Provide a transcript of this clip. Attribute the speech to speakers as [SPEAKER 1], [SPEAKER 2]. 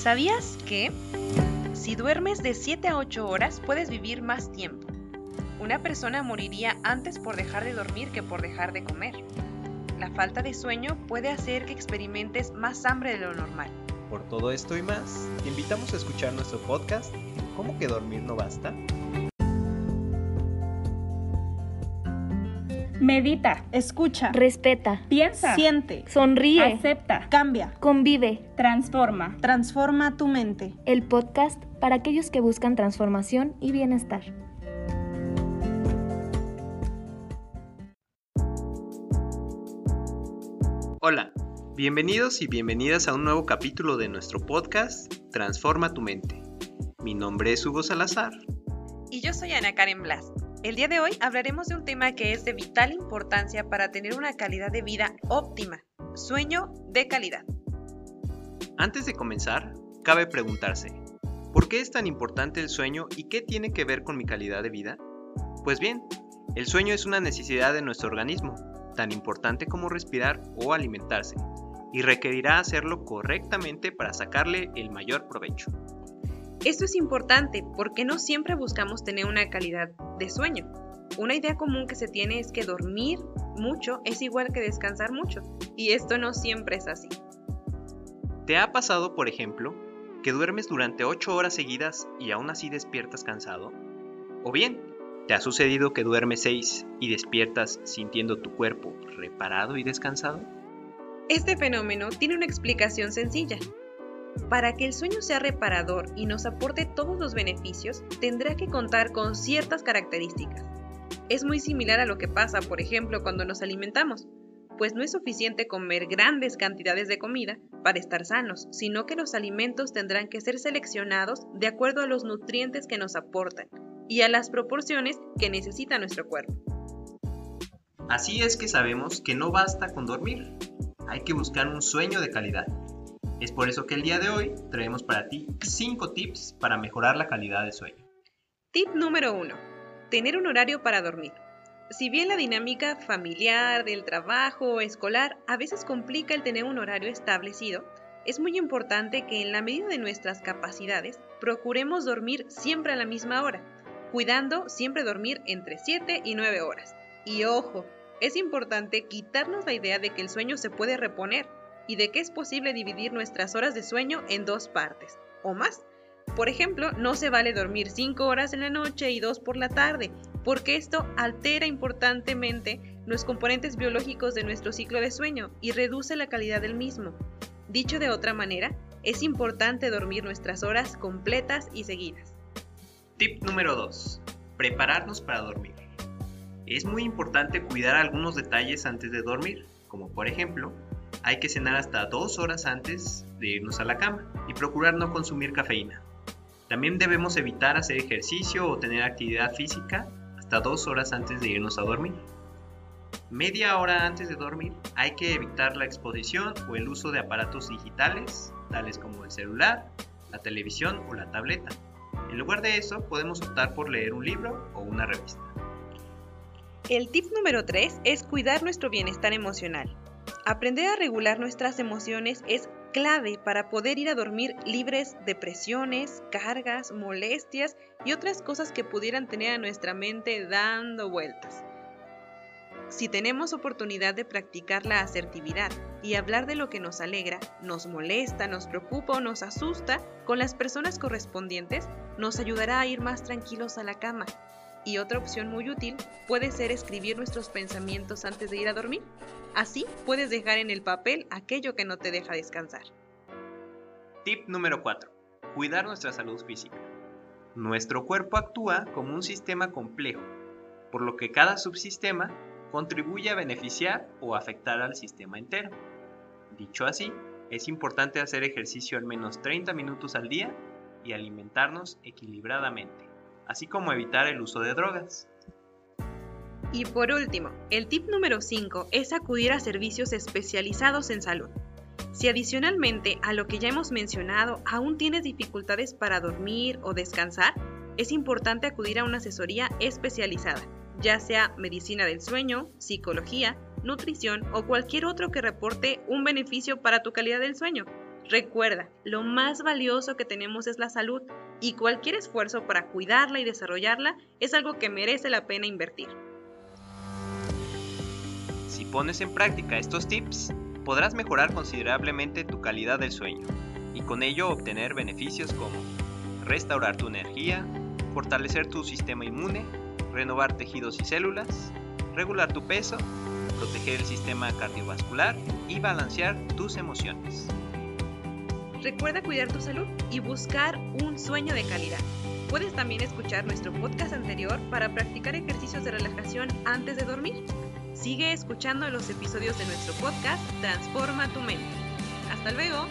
[SPEAKER 1] ¿Sabías que si duermes de 7 a 8 horas puedes vivir más tiempo? Una persona moriría antes por dejar de dormir que por dejar de comer. La falta de sueño puede hacer que experimentes más hambre de lo normal.
[SPEAKER 2] Por todo esto y más, te invitamos a escuchar nuestro podcast ¿Cómo que dormir no basta?
[SPEAKER 3] Medita,
[SPEAKER 4] Escucha,
[SPEAKER 5] Respeta.
[SPEAKER 3] piensa,
[SPEAKER 4] siente,
[SPEAKER 5] Sonríe.
[SPEAKER 3] acepta,
[SPEAKER 4] cambia,
[SPEAKER 5] Convive.
[SPEAKER 3] transforma.
[SPEAKER 4] transforma tu mente.
[SPEAKER 5] El podcast para aquellos que buscan transformación y bienestar.
[SPEAKER 2] Hola, bienvenidos y bienvenidas a un nuevo capítulo de nuestro podcast Transforma tu mente. Mi nombre es Hugo Salazar.
[SPEAKER 1] Y yo soy Ana Karen Blas. El día de hoy hablaremos de un tema que es de vital importancia para tener una calidad de vida óptima. Sueño de calidad.
[SPEAKER 2] Antes de comenzar, cabe preguntarse, ¿por qué es tan importante el sueño y qué tiene que ver con mi calidad de vida? Pues bien, el sueño es una necesidad de nuestro organismo, tan importante como respirar o alimentarse, y requerirá hacerlo correctamente para sacarle el mayor provecho.
[SPEAKER 1] Esto es importante porque no siempre buscamos tener una calidad de sueño. Una idea común que se tiene es que dormir mucho es igual que descansar mucho, y esto no siempre es así.
[SPEAKER 2] ¿Te ha pasado, por ejemplo, que duermes durante 8 horas seguidas y aún así despiertas cansado? ¿O bien, te ha sucedido que duermes 6 y despiertas sintiendo tu cuerpo reparado y descansado?
[SPEAKER 1] Este fenómeno tiene una explicación sencilla. Para que el sueño sea reparador y nos aporte todos los beneficios, tendrá que contar con ciertas características. Es muy similar a lo que pasa, por ejemplo, cuando nos alimentamos, pues no es suficiente comer grandes cantidades de comida para estar sanos, sino que los alimentos tendrán que ser seleccionados de acuerdo a los nutrientes que nos aportan y a las proporciones que necesita nuestro cuerpo.
[SPEAKER 2] Así es que sabemos que no basta con dormir, hay que buscar un sueño de calidad. Es por eso que el día de hoy traemos para ti 5 tips para mejorar la calidad de sueño.
[SPEAKER 1] Tip número 1. Tener un horario para dormir. Si bien la dinámica familiar, del trabajo o escolar a veces complica el tener un horario establecido, es muy importante que en la medida de nuestras capacidades procuremos dormir siempre a la misma hora, cuidando siempre dormir entre 7 y 9 horas. Y ojo, es importante quitarnos la idea de que el sueño se puede reponer y de que es posible dividir nuestras horas de sueño en dos partes o más. Por ejemplo, no se vale dormir 5 horas en la noche y 2 por la tarde, porque esto altera importantemente los componentes biológicos de nuestro ciclo de sueño y reduce la calidad del mismo. Dicho de otra manera, es importante dormir nuestras horas completas y seguidas.
[SPEAKER 2] Tip número 2. Prepararnos para dormir. Es muy importante cuidar algunos detalles antes de dormir, como por ejemplo, hay que cenar hasta dos horas antes de irnos a la cama y procurar no consumir cafeína. También debemos evitar hacer ejercicio o tener actividad física hasta dos horas antes de irnos a dormir. Media hora antes de dormir hay que evitar la exposición o el uso de aparatos digitales, tales como el celular, la televisión o la tableta. En lugar de eso, podemos optar por leer un libro o una revista.
[SPEAKER 1] El tip número 3 es cuidar nuestro bienestar emocional. Aprender a regular nuestras emociones es clave para poder ir a dormir libres de presiones, cargas, molestias y otras cosas que pudieran tener a nuestra mente dando vueltas. Si tenemos oportunidad de practicar la asertividad y hablar de lo que nos alegra, nos molesta, nos preocupa o nos asusta con las personas correspondientes, nos ayudará a ir más tranquilos a la cama. Y otra opción muy útil puede ser escribir nuestros pensamientos antes de ir a dormir. Así puedes dejar en el papel aquello que no te deja descansar.
[SPEAKER 2] Tip número 4. Cuidar nuestra salud física. Nuestro cuerpo actúa como un sistema complejo, por lo que cada subsistema contribuye a beneficiar o afectar al sistema entero. Dicho así, es importante hacer ejercicio al menos 30 minutos al día y alimentarnos equilibradamente, así como evitar el uso de drogas.
[SPEAKER 1] Y por último, el tip número 5 es acudir a servicios especializados en salud. Si adicionalmente a lo que ya hemos mencionado aún tienes dificultades para dormir o descansar, es importante acudir a una asesoría especializada, ya sea medicina del sueño, psicología, nutrición o cualquier otro que reporte un beneficio para tu calidad del sueño. Recuerda, lo más valioso que tenemos es la salud y cualquier esfuerzo para cuidarla y desarrollarla es algo que merece la pena invertir.
[SPEAKER 2] Si pones en práctica estos tips, podrás mejorar considerablemente tu calidad del sueño y con ello obtener beneficios como restaurar tu energía, fortalecer tu sistema inmune, renovar tejidos y células, regular tu peso, proteger el sistema cardiovascular y balancear tus emociones.
[SPEAKER 1] Recuerda cuidar tu salud y buscar un sueño de calidad. Puedes también escuchar nuestro podcast anterior para practicar ejercicios de relajación antes de dormir. Sigue escuchando los episodios de nuestro podcast Transforma tu mente. Hasta luego.